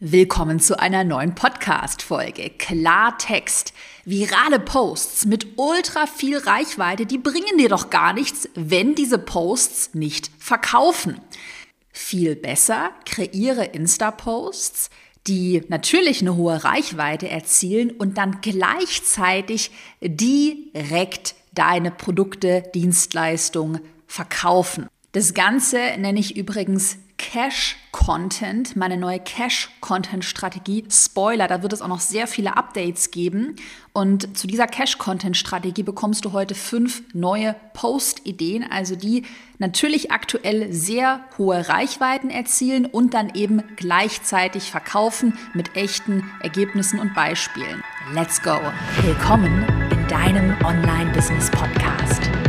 Willkommen zu einer neuen Podcast-Folge. Klartext. Virale Posts mit ultra viel Reichweite, die bringen dir doch gar nichts, wenn diese Posts nicht verkaufen. Viel besser, kreiere Insta-Posts, die natürlich eine hohe Reichweite erzielen und dann gleichzeitig direkt deine Produkte, Dienstleistungen verkaufen. Das Ganze nenne ich übrigens Cash-Content, meine neue Cash-Content-Strategie. Spoiler, da wird es auch noch sehr viele Updates geben. Und zu dieser Cash-Content-Strategie bekommst du heute fünf neue Post-Ideen, also die natürlich aktuell sehr hohe Reichweiten erzielen und dann eben gleichzeitig verkaufen mit echten Ergebnissen und Beispielen. Let's go! Willkommen in deinem Online-Business-Podcast.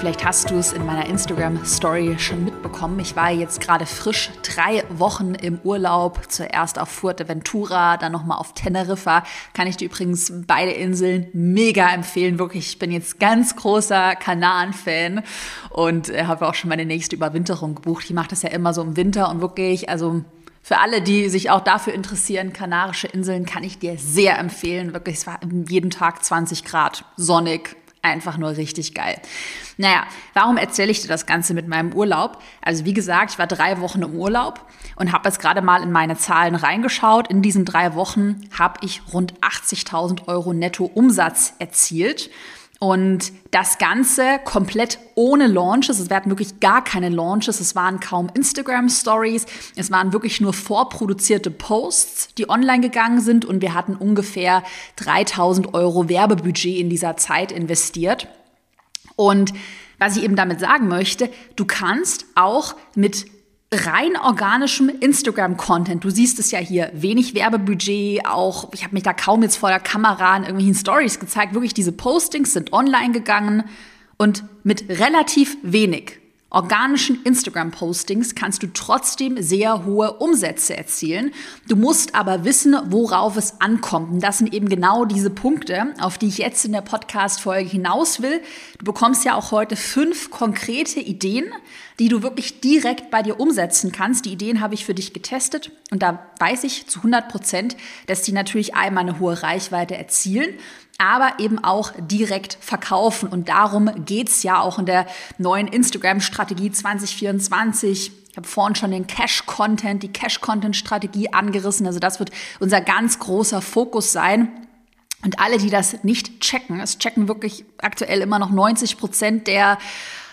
Vielleicht hast du es in meiner Instagram-Story schon mitbekommen. Ich war jetzt gerade frisch drei Wochen im Urlaub. Zuerst auf Fuerteventura, dann nochmal auf Teneriffa. Kann ich dir übrigens beide Inseln mega empfehlen. Wirklich, ich bin jetzt ganz großer Kanaren-Fan und äh, habe auch schon meine nächste Überwinterung gebucht. Ich mache das ja immer so im Winter und wirklich, also für alle, die sich auch dafür interessieren, Kanarische Inseln kann ich dir sehr empfehlen. Wirklich, es war jeden Tag 20 Grad, sonnig, einfach nur richtig geil. Naja, warum erzähle ich dir das Ganze mit meinem Urlaub? Also wie gesagt, ich war drei Wochen im Urlaub und habe jetzt gerade mal in meine Zahlen reingeschaut. In diesen drei Wochen habe ich rund 80.000 Euro netto Umsatz erzielt. Und das Ganze komplett ohne Launches. Es werden wirklich gar keine Launches. Es waren kaum Instagram Stories. Es waren wirklich nur vorproduzierte Posts, die online gegangen sind. Und wir hatten ungefähr 3000 Euro Werbebudget in dieser Zeit investiert. Und was ich eben damit sagen möchte, du kannst auch mit rein organischem Instagram-Content. Du siehst es ja hier, wenig Werbebudget, auch ich habe mich da kaum jetzt vor der Kamera in irgendwelchen Stories gezeigt. Wirklich, diese Postings sind online gegangen und mit relativ wenig organischen Instagram-Postings kannst du trotzdem sehr hohe Umsätze erzielen. Du musst aber wissen, worauf es ankommt. Und das sind eben genau diese Punkte, auf die ich jetzt in der Podcast-Folge hinaus will. Du bekommst ja auch heute fünf konkrete Ideen, die du wirklich direkt bei dir umsetzen kannst. Die Ideen habe ich für dich getestet und da weiß ich zu 100 Prozent, dass die natürlich einmal eine hohe Reichweite erzielen aber eben auch direkt verkaufen. Und darum geht's ja auch in der neuen Instagram-Strategie 2024. Ich habe vorhin schon den Cash-Content, die Cash-Content-Strategie angerissen. Also das wird unser ganz großer Fokus sein. Und alle, die das nicht checken, es checken wirklich aktuell immer noch 90 Prozent der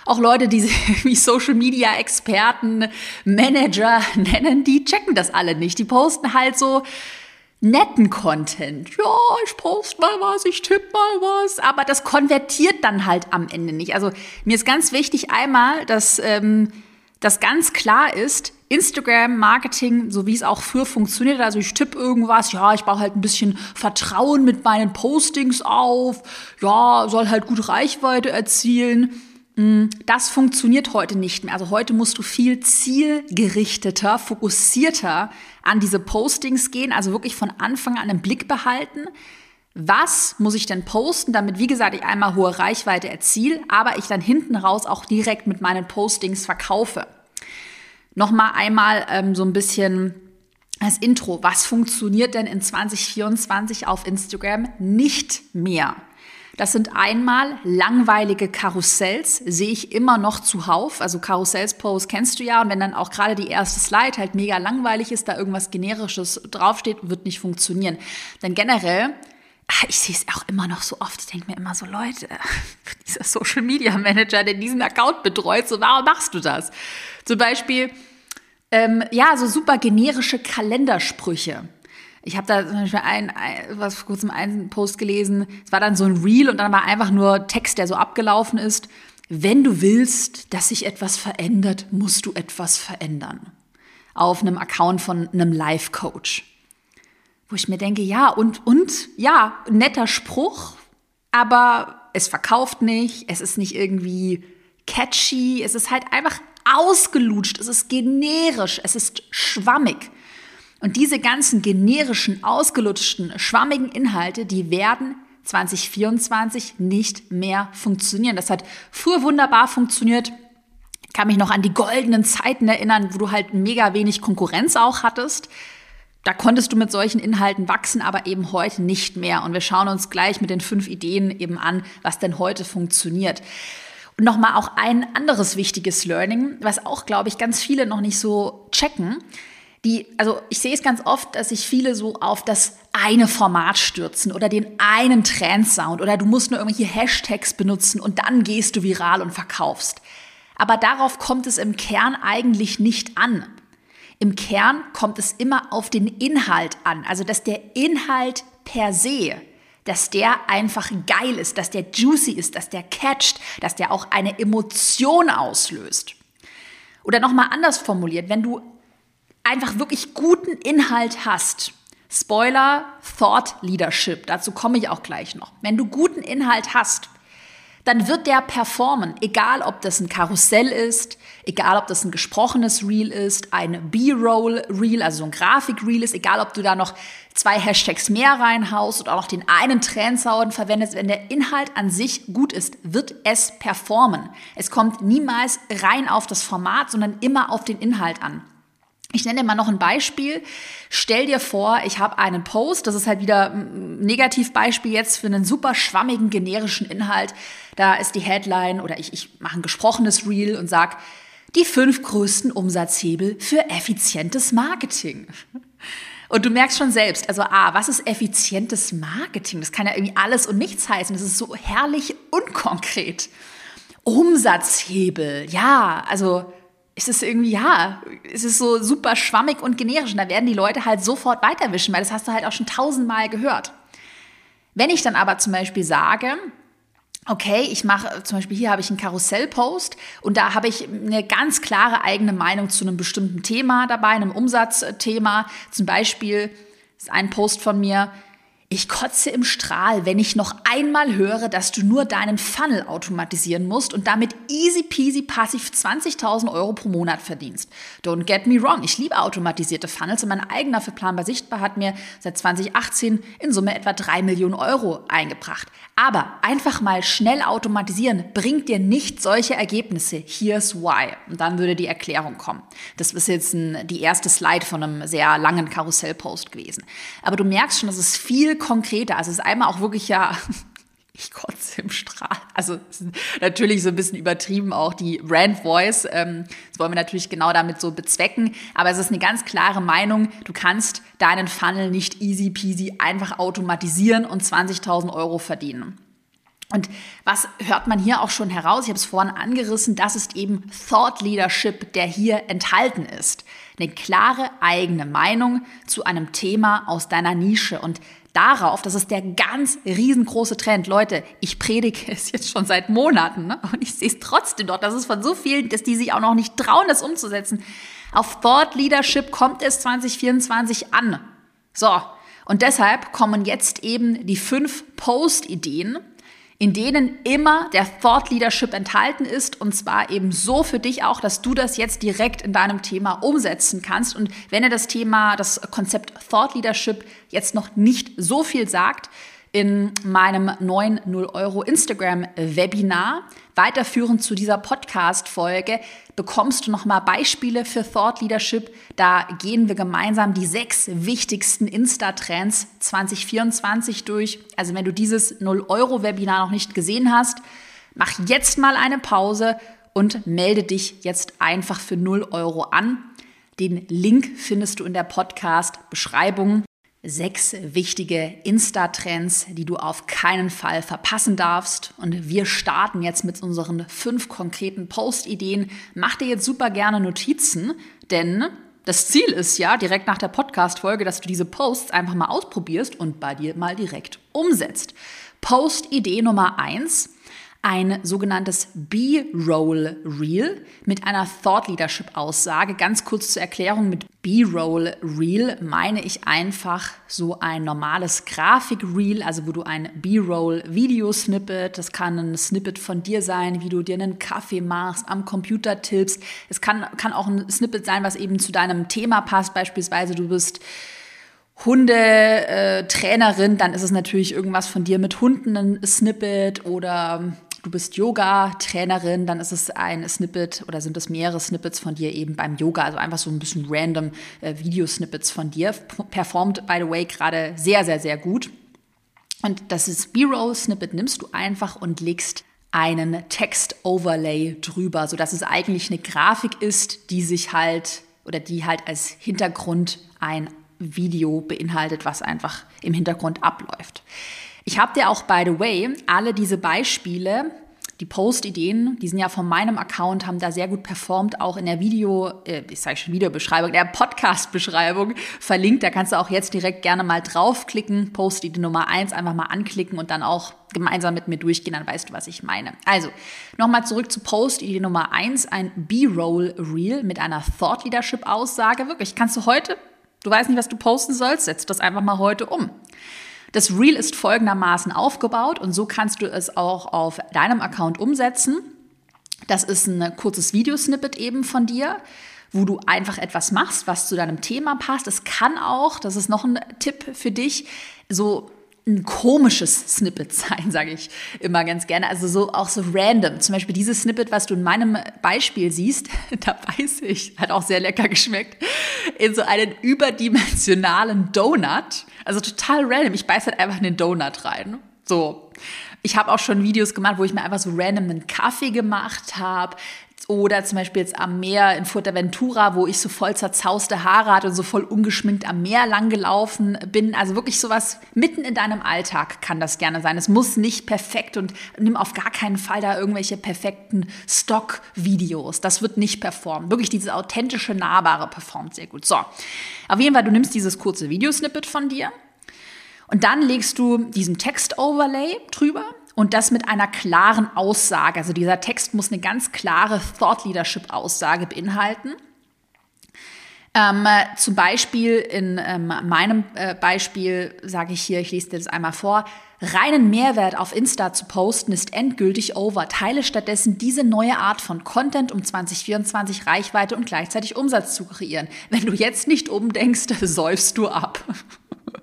auch Leute, die sich wie Social Media Experten, Manager nennen, die checken das alle nicht. Die posten halt so netten Content. Ja, ich poste mal was, ich tippe mal was, aber das konvertiert dann halt am Ende nicht. Also mir ist ganz wichtig einmal, dass ähm, das ganz klar ist, Instagram-Marketing, so wie es auch früher funktioniert, also ich tippe irgendwas, ja, ich baue halt ein bisschen Vertrauen mit meinen Postings auf, ja, soll halt gut Reichweite erzielen. Das funktioniert heute nicht mehr. Also heute musst du viel zielgerichteter, fokussierter an diese Postings gehen, also wirklich von Anfang an im Blick behalten. Was muss ich denn posten, damit, wie gesagt, ich einmal hohe Reichweite erziele, aber ich dann hinten raus auch direkt mit meinen Postings verkaufe? Nochmal einmal ähm, so ein bisschen als Intro. Was funktioniert denn in 2024 auf Instagram nicht mehr? Das sind einmal langweilige Karussells, sehe ich immer noch zuhauf. Also Karussells-Posts kennst du ja. Und wenn dann auch gerade die erste Slide halt mega langweilig ist, da irgendwas Generisches draufsteht, wird nicht funktionieren. Denn generell ah, ich sehe es auch immer noch so oft. Ich denke mir immer so, Leute, dieser Social Media Manager, der diesen Account betreut, so warum machst du das? Zum Beispiel, ähm, ja, so super generische Kalendersprüche. Ich habe da zum Beispiel ein, ein, was vor kurzem einen Post gelesen. Es war dann so ein Reel und dann war einfach nur Text, der so abgelaufen ist. Wenn du willst, dass sich etwas verändert, musst du etwas verändern. Auf einem Account von einem Life-Coach. Wo ich mir denke, ja, und, und, ja, netter Spruch, aber es verkauft nicht, es ist nicht irgendwie catchy, es ist halt einfach ausgelutscht, es ist generisch, es ist schwammig. Und diese ganzen generischen, ausgelutschten, schwammigen Inhalte, die werden 2024 nicht mehr funktionieren. Das hat früher wunderbar funktioniert. Ich kann mich noch an die goldenen Zeiten erinnern, wo du halt mega wenig Konkurrenz auch hattest. Da konntest du mit solchen Inhalten wachsen, aber eben heute nicht mehr. Und wir schauen uns gleich mit den fünf Ideen eben an, was denn heute funktioniert. Und nochmal auch ein anderes wichtiges Learning, was auch, glaube ich, ganz viele noch nicht so checken. Die, also ich sehe es ganz oft, dass sich viele so auf das eine Format stürzen oder den einen Trendsound oder du musst nur irgendwelche Hashtags benutzen und dann gehst du viral und verkaufst. Aber darauf kommt es im Kern eigentlich nicht an. Im Kern kommt es immer auf den Inhalt an, also dass der Inhalt per se, dass der einfach geil ist, dass der juicy ist, dass der catcht, dass der auch eine Emotion auslöst. Oder nochmal anders formuliert, wenn du einfach wirklich guten Inhalt hast, Spoiler, Thought Leadership, dazu komme ich auch gleich noch. Wenn du guten Inhalt hast, dann wird der performen, egal ob das ein Karussell ist, egal ob das ein gesprochenes Reel ist, ein B-Roll Reel, also so ein Grafik-Reel ist, egal ob du da noch zwei Hashtags mehr reinhaust oder auch noch den einen Trendsound verwendest, wenn der Inhalt an sich gut ist, wird es performen. Es kommt niemals rein auf das Format, sondern immer auf den Inhalt an. Ich nenne dir mal noch ein Beispiel. Stell dir vor, ich habe einen Post, das ist halt wieder ein Negativbeispiel jetzt für einen super schwammigen, generischen Inhalt. Da ist die Headline oder ich, ich mache ein gesprochenes Reel und sage, die fünf größten Umsatzhebel für effizientes Marketing. Und du merkst schon selbst, also A, was ist effizientes Marketing? Das kann ja irgendwie alles und nichts heißen. Das ist so herrlich unkonkret. Umsatzhebel, ja, also ist es irgendwie, ja, ist es so super schwammig und generisch. Und da werden die Leute halt sofort weiterwischen, weil das hast du halt auch schon tausendmal gehört. Wenn ich dann aber zum Beispiel sage, okay, ich mache, zum Beispiel hier habe ich einen Karussellpost und da habe ich eine ganz klare eigene Meinung zu einem bestimmten Thema dabei, einem Umsatzthema. Zum Beispiel ist ein Post von mir, ich kotze im Strahl, wenn ich noch einmal höre, dass du nur deinen Funnel automatisieren musst und damit easy peasy passiv 20.000 Euro pro Monat verdienst. Don't get me wrong, ich liebe automatisierte Funnels und mein eigener für Planbar Sichtbar hat mir seit 2018 in Summe etwa 3 Millionen Euro eingebracht. Aber einfach mal schnell automatisieren bringt dir nicht solche Ergebnisse. Here's why. Und dann würde die Erklärung kommen. Das ist jetzt ein, die erste Slide von einem sehr langen Karussellpost gewesen. Aber du merkst schon, dass es viel konkreter. Also es ist einmal auch wirklich ja, ich kotze im Strahl. Also natürlich so ein bisschen übertrieben auch die Brand Voice. Ähm, das wollen wir natürlich genau damit so bezwecken. Aber es ist eine ganz klare Meinung. Du kannst deinen Funnel nicht easy peasy einfach automatisieren und 20.000 Euro verdienen. Und was hört man hier auch schon heraus? Ich habe es vorhin angerissen, das ist eben Thought Leadership, der hier enthalten ist. Eine klare eigene Meinung zu einem Thema aus deiner Nische. Und darauf, das ist der ganz riesengroße Trend. Leute, ich predige es jetzt schon seit Monaten ne? und ich sehe es trotzdem dort. Das ist von so vielen, dass die sich auch noch nicht trauen, das umzusetzen. Auf Thought Leadership kommt es 2024 an. So, und deshalb kommen jetzt eben die fünf Post-Ideen, in denen immer der Thought Leadership enthalten ist und zwar eben so für dich auch, dass du das jetzt direkt in deinem Thema umsetzen kannst. Und wenn er das Thema, das Konzept Thought Leadership jetzt noch nicht so viel sagt, in meinem neuen 0 Euro Instagram Webinar. Weiterführend zu dieser Podcast-Folge bekommst du nochmal Beispiele für Thought Leadership. Da gehen wir gemeinsam die sechs wichtigsten Insta-Trends 2024 durch. Also wenn du dieses 0 Euro Webinar noch nicht gesehen hast, mach jetzt mal eine Pause und melde dich jetzt einfach für 0 Euro an. Den Link findest du in der Podcast-Beschreibung sechs wichtige Insta-Trends, die du auf keinen Fall verpassen darfst. Und wir starten jetzt mit unseren fünf konkreten Post-Ideen. Mach dir jetzt super gerne Notizen, denn das Ziel ist ja direkt nach der Podcast-Folge, dass du diese Posts einfach mal ausprobierst und bei dir mal direkt umsetzt. Post-Idee Nummer eins. Ein sogenanntes B-Roll Reel mit einer Thought Leadership Aussage. Ganz kurz zur Erklärung, mit B-Roll Reel meine ich einfach so ein normales Grafik-Reel, also wo du ein B-Roll Video-Snippet, das kann ein Snippet von dir sein, wie du dir einen Kaffee machst, am Computer tippst. Es kann, kann auch ein Snippet sein, was eben zu deinem Thema passt, beispielsweise du bist Hundetrainerin, äh, dann ist es natürlich irgendwas von dir mit Hunden, ein Snippet oder du bist Yoga-Trainerin, dann ist es ein Snippet oder sind es mehrere Snippets von dir eben beim Yoga, also einfach so ein bisschen random äh, Videosnippets von dir. Performt, by the way, gerade sehr, sehr, sehr gut. Und das ist B-Roll-Snippet nimmst du einfach und legst einen Text-Overlay drüber, sodass es eigentlich eine Grafik ist, die sich halt oder die halt als Hintergrund ein Video beinhaltet, was einfach im Hintergrund abläuft. Ich habe dir auch, by the way, alle diese Beispiele, die Post-Ideen, die sind ja von meinem Account, haben da sehr gut performt, auch in der Video, äh, ich sage schon Videobeschreibung, der Podcast-Beschreibung verlinkt. Da kannst du auch jetzt direkt gerne mal draufklicken, Post-Idee Nummer eins einfach mal anklicken und dann auch gemeinsam mit mir durchgehen, dann weißt du, was ich meine. Also, nochmal zurück zu Post-Idee Nummer eins, ein B-Roll-Reel mit einer Thought-Leadership-Aussage. Wirklich, kannst du heute, du weißt nicht, was du posten sollst, setz das einfach mal heute um. Das Reel ist folgendermaßen aufgebaut und so kannst du es auch auf deinem Account umsetzen. Das ist ein kurzes Videosnippet eben von dir, wo du einfach etwas machst, was zu deinem Thema passt. Es kann auch, das ist noch ein Tipp für dich, so ein komisches Snippet sein, sage ich immer ganz gerne. Also so auch so random. Zum Beispiel dieses Snippet, was du in meinem Beispiel siehst, da weiß ich, hat auch sehr lecker geschmeckt, in so einen überdimensionalen Donut. Also total random. Ich beiß halt einfach in den Donut rein. So. Ich habe auch schon Videos gemacht, wo ich mir einfach so random einen Kaffee gemacht habe. Oder zum Beispiel jetzt am Meer in Fuerteventura, wo ich so voll zerzauste Haare hatte und so voll ungeschminkt am Meer lang gelaufen bin. Also wirklich sowas mitten in deinem Alltag kann das gerne sein. Es muss nicht perfekt und nimm auf gar keinen Fall da irgendwelche perfekten Stock-Videos. Das wird nicht performen. Wirklich dieses authentische, nahbare performt sehr gut. So, auf jeden Fall, du nimmst dieses kurze Videosnippet von dir und dann legst du diesen Text-Overlay drüber und das mit einer klaren Aussage. Also dieser Text muss eine ganz klare Thought Leadership Aussage beinhalten. Ähm, zum Beispiel in ähm, meinem äh, Beispiel sage ich hier, ich lese dir das einmal vor, reinen Mehrwert auf Insta zu posten ist endgültig over. Teile stattdessen diese neue Art von Content, um 2024 Reichweite und gleichzeitig Umsatz zu kreieren. Wenn du jetzt nicht umdenkst, säufst du ab.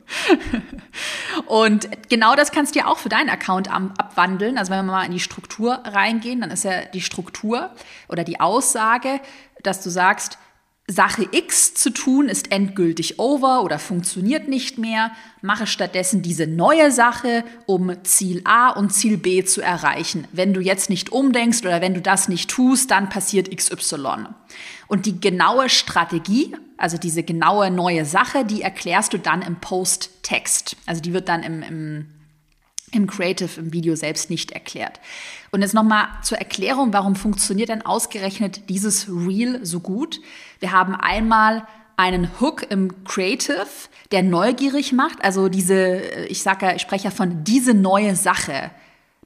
Und genau das kannst du ja auch für deinen Account abwandeln. Also wenn wir mal in die Struktur reingehen, dann ist ja die Struktur oder die Aussage, dass du sagst, Sache X zu tun ist endgültig over oder funktioniert nicht mehr. Mache stattdessen diese neue Sache, um Ziel A und Ziel B zu erreichen. Wenn du jetzt nicht umdenkst oder wenn du das nicht tust, dann passiert XY. Und die genaue Strategie, also diese genaue neue Sache, die erklärst du dann im Post-Text. Also die wird dann im, im im Creative, im Video selbst nicht erklärt. Und jetzt nochmal zur Erklärung, warum funktioniert denn ausgerechnet dieses Reel so gut? Wir haben einmal einen Hook im Creative, der neugierig macht. Also diese, ich sage ich spreche ja von diese neue Sache.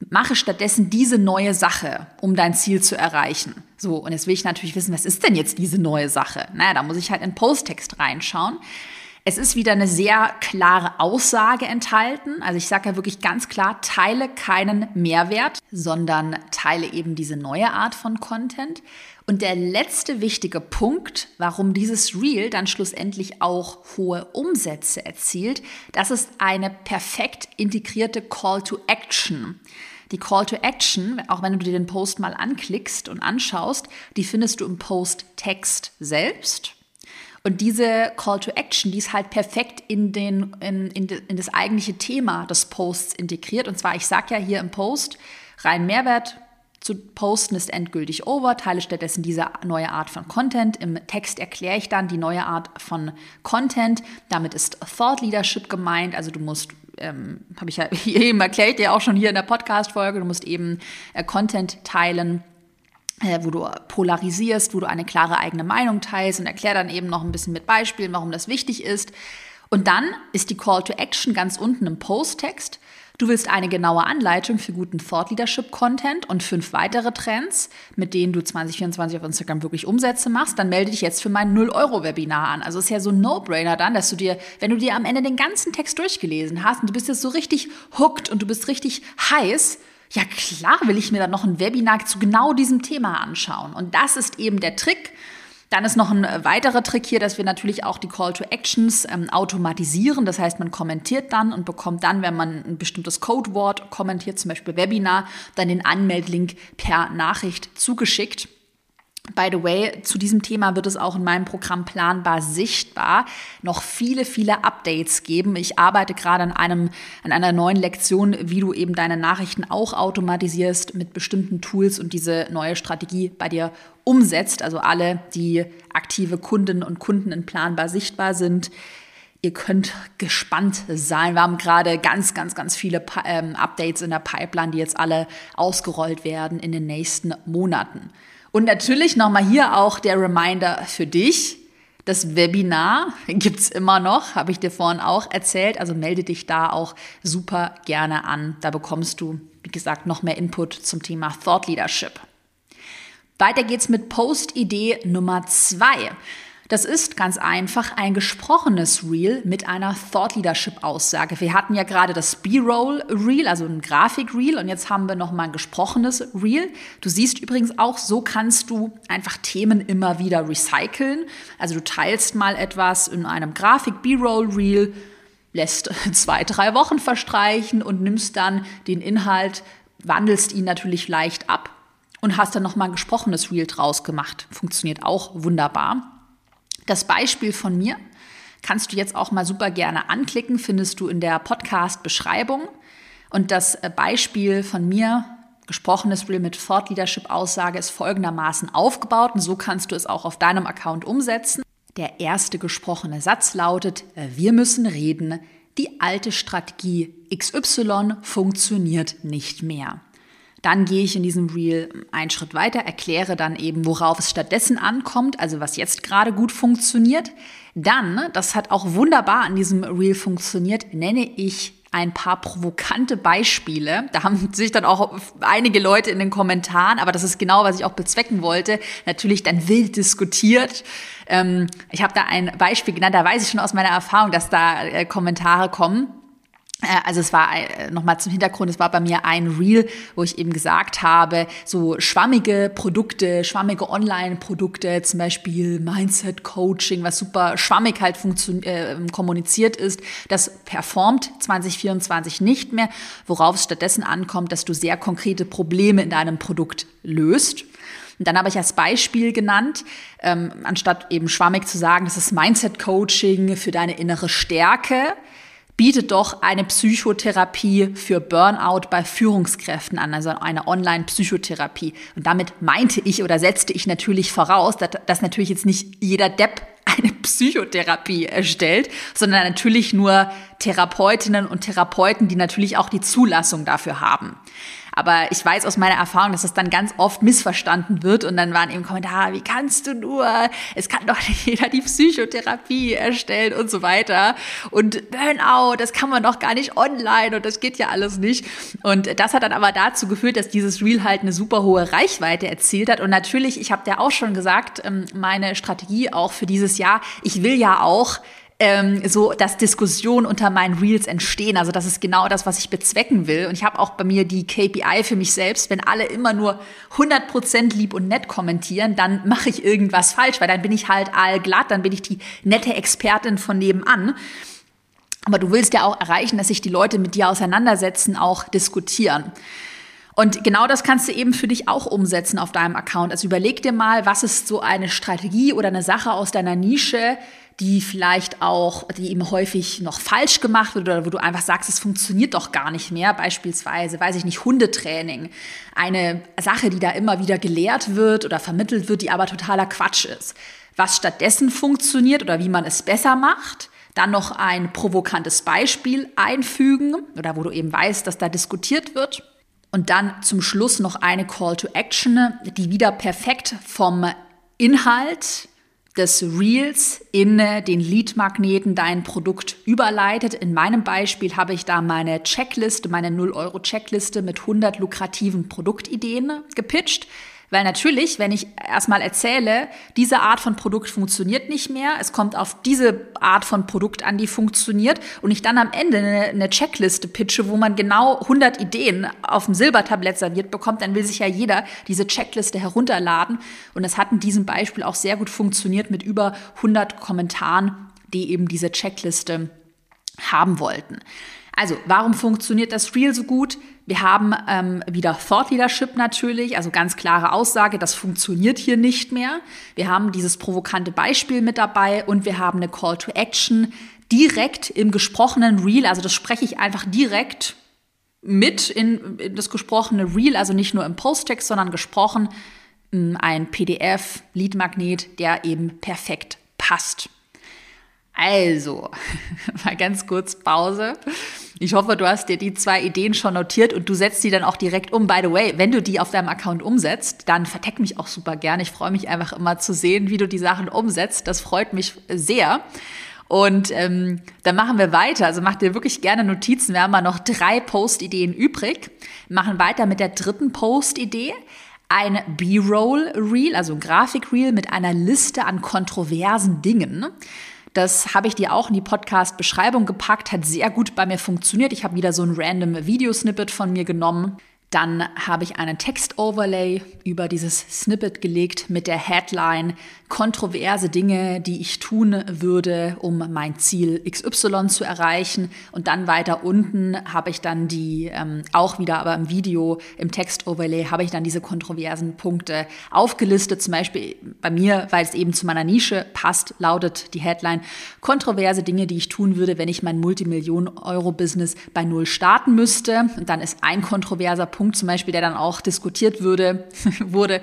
Mache stattdessen diese neue Sache, um dein Ziel zu erreichen. So, und jetzt will ich natürlich wissen, was ist denn jetzt diese neue Sache? Naja, da muss ich halt in Posttext reinschauen. Es ist wieder eine sehr klare Aussage enthalten. Also ich sage ja wirklich ganz klar, teile keinen Mehrwert, sondern teile eben diese neue Art von Content. Und der letzte wichtige Punkt, warum dieses Reel dann schlussendlich auch hohe Umsätze erzielt, das ist eine perfekt integrierte Call to Action. Die Call to Action, auch wenn du dir den Post mal anklickst und anschaust, die findest du im Post-Text selbst. Und diese Call to Action, die ist halt perfekt in, den, in, in, in das eigentliche Thema des Posts integriert. Und zwar, ich sage ja hier im Post, rein Mehrwert zu posten ist endgültig over, teile stattdessen diese neue Art von Content. Im Text erkläre ich dann die neue Art von Content. Damit ist Thought Leadership gemeint. Also du musst, ähm, habe ich ja eben erklärt, ja auch schon hier in der Podcast-Folge, du musst eben äh, Content teilen äh, wo du polarisierst, wo du eine klare eigene Meinung teilst und erklär dann eben noch ein bisschen mit Beispielen, warum das wichtig ist. Und dann ist die Call to Action ganz unten im Posttext. Du willst eine genaue Anleitung für guten Thought Leadership Content und fünf weitere Trends, mit denen du 2024 auf Instagram wirklich Umsätze machst, dann melde dich jetzt für mein 0-Euro-Webinar an. Also ist ja so ein No-Brainer dann, dass du dir, wenn du dir am Ende den ganzen Text durchgelesen hast und du bist jetzt so richtig hooked und du bist richtig heiß, ja klar will ich mir dann noch ein Webinar zu genau diesem Thema anschauen. Und das ist eben der Trick. Dann ist noch ein weiterer Trick hier, dass wir natürlich auch die Call to Actions ähm, automatisieren. Das heißt, man kommentiert dann und bekommt dann, wenn man ein bestimmtes Codewort kommentiert, zum Beispiel Webinar, dann den Anmeldlink per Nachricht zugeschickt. By the way, zu diesem Thema wird es auch in meinem Programm Planbar Sichtbar noch viele, viele Updates geben. Ich arbeite gerade an einem, an einer neuen Lektion, wie du eben deine Nachrichten auch automatisierst mit bestimmten Tools und diese neue Strategie bei dir umsetzt. Also alle, die aktive Kundinnen und Kunden in Planbar Sichtbar sind. Ihr könnt gespannt sein. Wir haben gerade ganz, ganz, ganz viele ähm, Updates in der Pipeline, die jetzt alle ausgerollt werden in den nächsten Monaten. Und natürlich nochmal hier auch der Reminder für dich. Das Webinar gibt's immer noch, habe ich dir vorhin auch erzählt. Also melde dich da auch super gerne an. Da bekommst du, wie gesagt, noch mehr Input zum Thema Thought Leadership. Weiter geht's mit Post-Idee Nummer zwei. Das ist ganz einfach ein gesprochenes Reel mit einer Thought Leadership Aussage. Wir hatten ja gerade das B-Roll Reel, also ein Grafik Reel und jetzt haben wir noch mal ein gesprochenes Reel. Du siehst übrigens auch, so kannst du einfach Themen immer wieder recyceln. Also du teilst mal etwas in einem Grafik B-Roll Reel, lässt zwei, drei Wochen verstreichen und nimmst dann den Inhalt, wandelst ihn natürlich leicht ab und hast dann noch mal ein gesprochenes Reel draus gemacht. Funktioniert auch wunderbar. Das Beispiel von mir kannst du jetzt auch mal super gerne anklicken, findest du in der Podcast-Beschreibung. Und das äh, Beispiel von mir, gesprochenes Reel mit Thought Leadership Aussage, ist folgendermaßen aufgebaut und so kannst du es auch auf deinem Account umsetzen. Der erste gesprochene Satz lautet, äh, wir müssen reden, die alte Strategie XY funktioniert nicht mehr. Dann gehe ich in diesem Reel einen Schritt weiter, erkläre dann eben, worauf es stattdessen ankommt, also was jetzt gerade gut funktioniert. Dann, das hat auch wunderbar an diesem Reel funktioniert, nenne ich ein paar provokante Beispiele. Da haben sich dann auch einige Leute in den Kommentaren, aber das ist genau, was ich auch bezwecken wollte, natürlich dann wild diskutiert. Ähm, ich habe da ein Beispiel genannt, da weiß ich schon aus meiner Erfahrung, dass da äh, Kommentare kommen. Äh, also es war äh, nochmal zum Hintergrund, es war bei mir ein Reel, wo ich eben gesagt habe, so schwammige Produkte, schwammige Online-Produkte, zum Beispiel Mindset-Coaching, was super schwammig halt äh, kommuniziert ist, das performt 2024 nicht mehr, worauf es stattdessen ankommt, dass du sehr konkrete Probleme in deinem Produkt löst. Und dann habe ich als Beispiel genannt, ähm, anstatt eben schwammig zu sagen, das ist Mindset-Coaching für deine innere Stärke, bietet doch eine Psychotherapie für Burnout bei Führungskräften an, also eine Online-Psychotherapie. Und damit meinte ich oder setzte ich natürlich voraus, dass, dass natürlich jetzt nicht jeder Depp eine Psychotherapie erstellt, sondern natürlich nur Therapeutinnen und Therapeuten, die natürlich auch die Zulassung dafür haben. Aber ich weiß aus meiner Erfahrung, dass das dann ganz oft missverstanden wird und dann waren eben Kommentare, wie kannst du nur? Es kann doch nicht jeder die Psychotherapie erstellen und so weiter. Und Burnout, das kann man doch gar nicht online und das geht ja alles nicht. Und das hat dann aber dazu geführt, dass dieses Reel halt eine super hohe Reichweite erzielt hat. Und natürlich, ich habe ja auch schon gesagt, ähm, meine Strategie auch für dieses Jahr, ich will ja auch ähm, so, dass Diskussionen unter meinen Reels entstehen. Also das ist genau das, was ich bezwecken will. Und ich habe auch bei mir die KPI für mich selbst, wenn alle immer nur 100% lieb und nett kommentieren, dann mache ich irgendwas falsch, weil dann bin ich halt allglatt, dann bin ich die nette Expertin von nebenan. Aber du willst ja auch erreichen, dass sich die Leute mit dir auseinandersetzen, auch diskutieren. Und genau das kannst du eben für dich auch umsetzen auf deinem Account. Also überleg dir mal, was ist so eine Strategie oder eine Sache aus deiner Nische, die vielleicht auch, die eben häufig noch falsch gemacht wird oder wo du einfach sagst, es funktioniert doch gar nicht mehr. Beispielsweise, weiß ich nicht, Hundetraining. Eine Sache, die da immer wieder gelehrt wird oder vermittelt wird, die aber totaler Quatsch ist. Was stattdessen funktioniert oder wie man es besser macht. Dann noch ein provokantes Beispiel einfügen oder wo du eben weißt, dass da diskutiert wird. Und dann zum Schluss noch eine Call to Action, die wieder perfekt vom Inhalt des Reels in den Lead-Magneten dein Produkt überleitet. In meinem Beispiel habe ich da meine Checkliste, meine 0-Euro-Checkliste mit 100 lukrativen Produktideen gepitcht. Weil natürlich, wenn ich erstmal erzähle, diese Art von Produkt funktioniert nicht mehr, es kommt auf diese Art von Produkt an, die funktioniert und ich dann am Ende eine, Checkliste pitche, wo man genau 100 Ideen auf dem Silbertablett serviert bekommt, dann will sich ja jeder diese Checkliste herunterladen und es hat in diesem Beispiel auch sehr gut funktioniert mit über 100 Kommentaren, die eben diese Checkliste haben wollten. Also, warum funktioniert das Reel so gut? Wir haben ähm, wieder Thought Leadership natürlich, also ganz klare Aussage, das funktioniert hier nicht mehr. Wir haben dieses provokante Beispiel mit dabei und wir haben eine Call to Action direkt im gesprochenen Reel, also das spreche ich einfach direkt mit in, in das gesprochene Reel, also nicht nur im Posttext, sondern gesprochen, ein PDF, Lead-Magnet, der eben perfekt passt. Also, mal ganz kurz Pause. Ich hoffe, du hast dir die zwei Ideen schon notiert und du setzt die dann auch direkt um. By the way, wenn du die auf deinem Account umsetzt, dann verteck mich auch super gern. Ich freue mich einfach immer zu sehen, wie du die Sachen umsetzt. Das freut mich sehr. Und ähm, dann machen wir weiter. Also mach dir wirklich gerne Notizen. Wir haben mal noch drei Post-Ideen übrig. Wir machen weiter mit der dritten Post-Idee ein B-Roll-Reel, also ein Grafik-Reel mit einer Liste an kontroversen Dingen. Das habe ich dir auch in die Podcast-Beschreibung gepackt, hat sehr gut bei mir funktioniert. Ich habe wieder so ein random Videosnippet von mir genommen dann habe ich einen Text-Overlay über dieses Snippet gelegt mit der Headline kontroverse Dinge, die ich tun würde, um mein Ziel XY zu erreichen. Und dann weiter unten habe ich dann die, ähm, auch wieder aber im Video, im Text-Overlay, habe ich dann diese kontroversen Punkte aufgelistet. Zum Beispiel bei mir, weil es eben zu meiner Nische passt, lautet die Headline kontroverse Dinge, die ich tun würde, wenn ich mein Multimillionen-Euro-Business bei Null starten müsste. Und dann ist ein kontroverser Punkt, zum Beispiel, der dann auch diskutiert würde, wurde,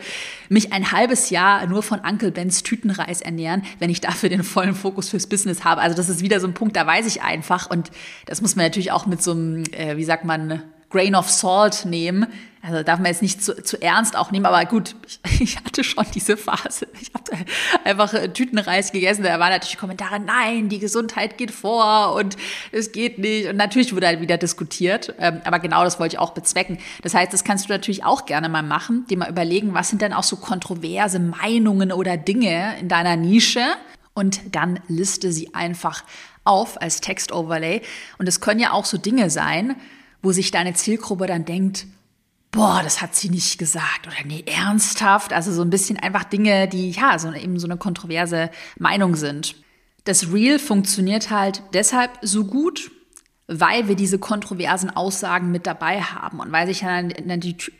mich ein halbes Jahr nur von Uncle Bens Tütenreis ernähren, wenn ich dafür den vollen Fokus fürs Business habe. Also das ist wieder so ein Punkt, da weiß ich einfach. Und das muss man natürlich auch mit so einem, äh, wie sagt man, Grain of Salt nehmen. Also darf man jetzt nicht zu, zu ernst auch nehmen, aber gut, ich, ich hatte schon diese Phase. Ich habe einfach Tütenreis gegessen. Da waren natürlich Kommentare, nein, die Gesundheit geht vor und es geht nicht. Und natürlich wurde halt wieder diskutiert. Ähm, aber genau das wollte ich auch bezwecken. Das heißt, das kannst du natürlich auch gerne mal machen, dir mal überlegen, was sind denn auch so kontroverse Meinungen oder Dinge in deiner Nische? Und dann liste sie einfach auf als Text-Overlay. Und es können ja auch so Dinge sein, wo sich deine Zielgruppe dann denkt, boah, das hat sie nicht gesagt oder nee, ernsthaft. Also so ein bisschen einfach Dinge, die ja so eben so eine kontroverse Meinung sind. Das Real funktioniert halt deshalb so gut, weil wir diese kontroversen Aussagen mit dabei haben und weil sich dann,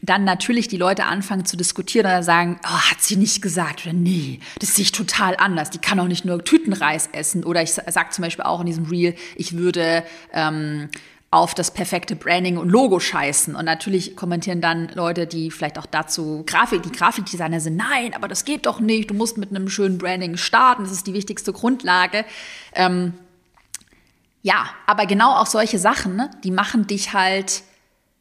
dann natürlich die Leute anfangen zu diskutieren oder sagen, oh, hat sie nicht gesagt oder nee, das sehe ich total anders. Die kann auch nicht nur Tütenreis essen oder ich sage zum Beispiel auch in diesem Reel, ich würde ähm, auf das perfekte Branding und Logo scheißen. Und natürlich kommentieren dann Leute, die vielleicht auch dazu Grafik, die Grafikdesigner sind, nein, aber das geht doch nicht, du musst mit einem schönen Branding starten, das ist die wichtigste Grundlage. Ähm, ja, aber genau auch solche Sachen, ne, die machen dich halt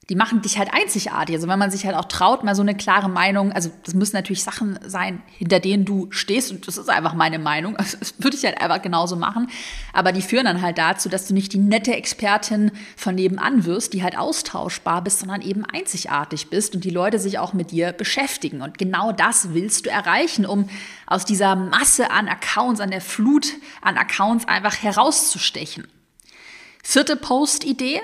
die machen dich halt einzigartig. Also wenn man sich halt auch traut, mal so eine klare Meinung, also das müssen natürlich Sachen sein, hinter denen du stehst und das ist einfach meine Meinung. Also das würde ich halt einfach genauso machen. Aber die führen dann halt dazu, dass du nicht die nette Expertin von nebenan wirst, die halt austauschbar bist, sondern eben einzigartig bist und die Leute sich auch mit dir beschäftigen. Und genau das willst du erreichen, um aus dieser Masse an Accounts, an der Flut an Accounts einfach herauszustechen. Vierte Post-Idee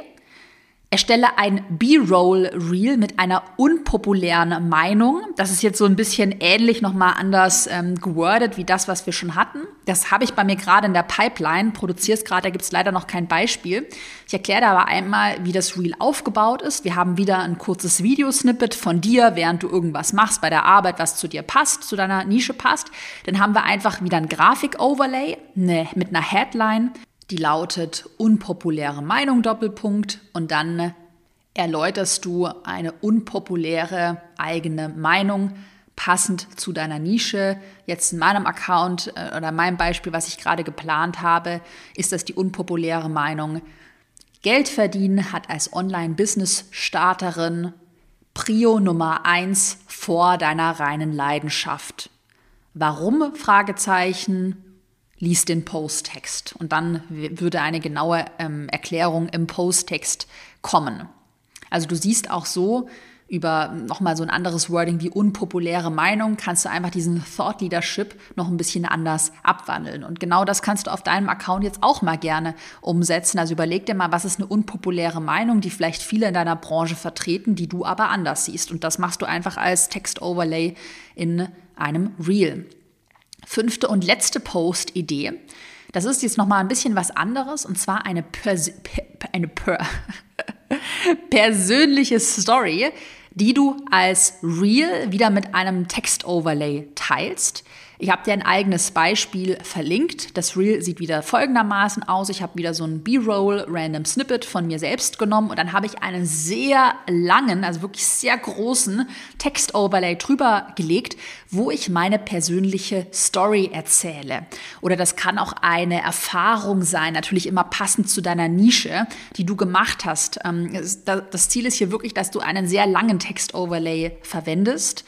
Erstelle ein B-Roll-Reel mit einer unpopulären Meinung. Das ist jetzt so ein bisschen ähnlich nochmal anders ähm, gewordet wie das, was wir schon hatten. Das habe ich bei mir gerade in der Pipeline, produziere es gerade, da gibt es leider noch kein Beispiel. Ich erkläre da aber einmal, wie das Reel aufgebaut ist. Wir haben wieder ein kurzes Videosnippet von dir, während du irgendwas machst bei der Arbeit, was zu dir passt, zu deiner Nische passt. Dann haben wir einfach wieder ein Grafik-Overlay ne, mit einer Headline die lautet unpopuläre Meinung Doppelpunkt und dann erläuterst du eine unpopuläre eigene Meinung passend zu deiner Nische. Jetzt in meinem Account äh, oder meinem Beispiel, was ich gerade geplant habe, ist das die unpopuläre Meinung. Geld verdienen hat als Online-Business-Starterin Prio Nummer eins vor deiner reinen Leidenschaft. Warum? Fragezeichen. Lies den Posttext und dann würde eine genaue ähm, Erklärung im Posttext kommen. Also du siehst auch so, über nochmal so ein anderes Wording wie unpopuläre Meinung, kannst du einfach diesen Thought Leadership noch ein bisschen anders abwandeln. Und genau das kannst du auf deinem Account jetzt auch mal gerne umsetzen. Also überleg dir mal, was ist eine unpopuläre Meinung, die vielleicht viele in deiner Branche vertreten, die du aber anders siehst. Und das machst du einfach als Text-Overlay in einem Reel. Fünfte und letzte Post-Idee. Das ist jetzt nochmal ein bisschen was anderes und zwar eine, Pers eine per persönliche Story, die du als Reel wieder mit einem Text-Overlay teilst. Ich habe dir ein eigenes Beispiel verlinkt. Das Reel sieht wieder folgendermaßen aus. Ich habe wieder so ein B-Roll, Random Snippet von mir selbst genommen und dann habe ich einen sehr langen, also wirklich sehr großen Text-Overlay drüber gelegt, wo ich meine persönliche Story erzähle. Oder das kann auch eine Erfahrung sein, natürlich immer passend zu deiner Nische, die du gemacht hast. Ähm, das Ziel ist hier wirklich, dass du einen sehr langen Text-Overlay verwendest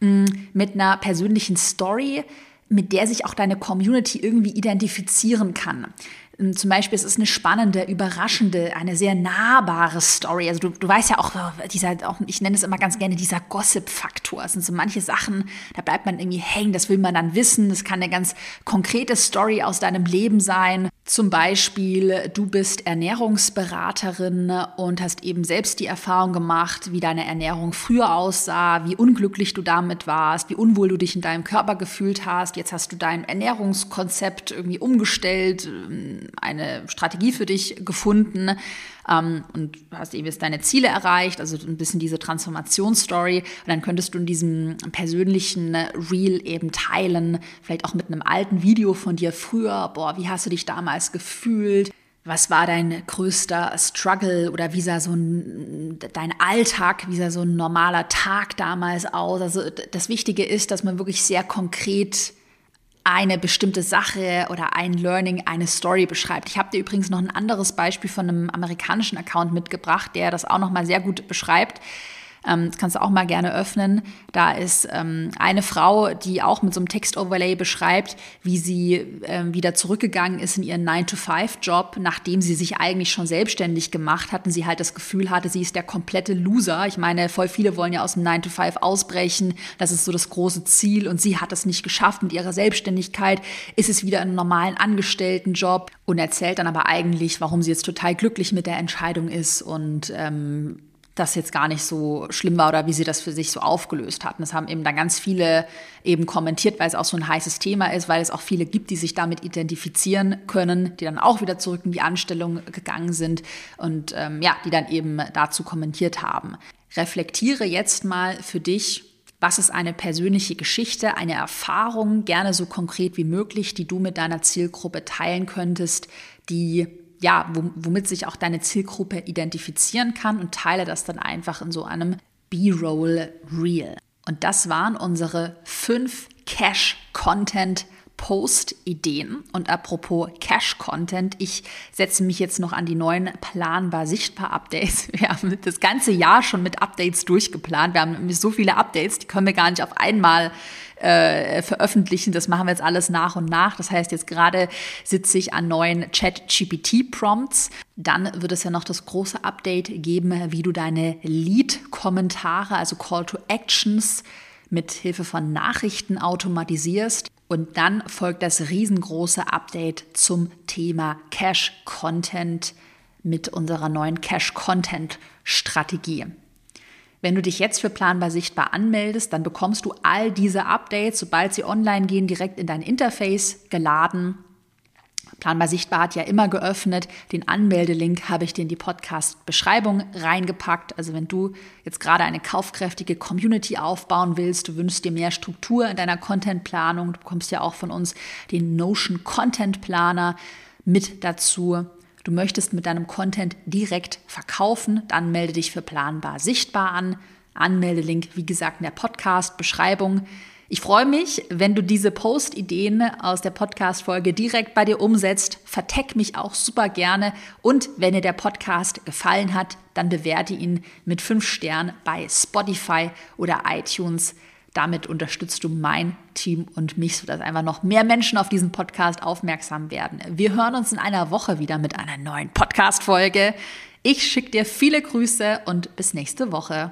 mit einer persönlichen Story, mit der sich auch deine Community irgendwie identifizieren kann. Ähm, zum Beispiel, es ist eine spannende, überraschende, eine sehr nahbare Story. Also du, du weißt ja auch, äh, dieser, auch, ich nenne es immer ganz gerne dieser Gossip-Faktor. Es sind so manche Sachen, da bleibt man irgendwie hängen, das will man dann wissen. Das kann eine ganz konkrete Story aus deinem Leben sein. Zum Beispiel, du bist Ernährungsberaterin und hast eben selbst die Erfahrung gemacht, wie deine Ernährung früher aussah, wie unglücklich du damit warst, wie unwohl du dich in deinem Körper gefühlt hast. Jetzt hast du dein Ernährungskonzept irgendwie umgestellt, eine Strategie für dich gefunden ähm, und hast eben jetzt deine Ziele erreicht, also ein bisschen diese Transformationsstory. Und dann könntest du in diesem persönlichen Reel eben teilen, vielleicht auch mit einem alten Video von dir früher. Boah, wie hast du dich damals gefühlt? Was war dein größter Struggle oder wie sah so ein, dein Alltag, wie sah so ein normaler Tag damals aus? Also das Wichtige ist, dass man wirklich sehr konkret eine bestimmte Sache oder ein Learning, eine Story beschreibt. Ich habe dir übrigens noch ein anderes Beispiel von einem amerikanischen Account mitgebracht, der das auch noch mal sehr gut beschreibt. Ähm, das kannst du auch mal gerne öffnen. Da ist ähm, eine Frau, die auch mit so einem Text-Overlay beschreibt, wie sie ähm, wieder zurückgegangen ist in ihren 9-to-5-Job, nachdem sie sich eigentlich schon selbstständig gemacht hat und sie halt das Gefühl hatte, sie ist der komplette Loser. Ich meine, voll viele wollen ja aus dem 9-to-5 ausbrechen. Das ist so das große Ziel und sie hat es nicht geschafft mit ihrer Selbstständigkeit. Ist es wieder in einem normalen Angestelltenjob und erzählt dann aber eigentlich, warum sie jetzt total glücklich mit der Entscheidung ist und ähm, das jetzt gar nicht so schlimm war oder wie sie das für sich so aufgelöst hatten. Das haben eben dann ganz viele eben kommentiert, weil es auch so ein heißes Thema ist, weil es auch viele gibt, die sich damit identifizieren können, die dann auch wieder zurück in die Anstellung gegangen sind und ähm, ja, die dann eben dazu kommentiert haben. Reflektiere jetzt mal für dich, was ist eine persönliche Geschichte, eine Erfahrung, gerne so konkret wie möglich, die du mit deiner Zielgruppe teilen könntest, die ja, womit sich auch deine Zielgruppe identifizieren kann und teile das dann einfach in so einem B-Roll Reel. Und das waren unsere fünf Cash-Content- Post-Ideen. Und apropos Cash-Content, ich setze mich jetzt noch an die neuen planbar sichtbar Updates. Wir haben das ganze Jahr schon mit Updates durchgeplant. Wir haben so viele Updates, die können wir gar nicht auf einmal äh, veröffentlichen. Das machen wir jetzt alles nach und nach. Das heißt, jetzt gerade sitze ich an neuen Chat-GPT-Prompts. Dann wird es ja noch das große Update geben, wie du deine Lead-Kommentare, also Call to Actions, mit Hilfe von Nachrichten automatisierst. Und dann folgt das riesengroße Update zum Thema Cash-Content mit unserer neuen Cash-Content-Strategie. Wenn du dich jetzt für Planbar Sichtbar anmeldest, dann bekommst du all diese Updates, sobald sie online gehen, direkt in dein Interface geladen. Planbar Sichtbar hat ja immer geöffnet. Den Anmeldelink habe ich dir in die Podcast-Beschreibung reingepackt. Also wenn du jetzt gerade eine kaufkräftige Community aufbauen willst, du wünschst dir mehr Struktur in deiner Contentplanung, du bekommst ja auch von uns den Notion Content Planer mit dazu. Du möchtest mit deinem Content direkt verkaufen, dann melde dich für Planbar Sichtbar an. Anmeldelink, wie gesagt, in der Podcast-Beschreibung. Ich freue mich, wenn du diese Post-Ideen aus der Podcast-Folge direkt bei dir umsetzt. Verteck mich auch super gerne. Und wenn dir der Podcast gefallen hat, dann bewerte ihn mit fünf Sternen bei Spotify oder iTunes. Damit unterstützt du mein Team und mich, sodass einfach noch mehr Menschen auf diesen Podcast aufmerksam werden. Wir hören uns in einer Woche wieder mit einer neuen Podcast-Folge. Ich schicke dir viele Grüße und bis nächste Woche.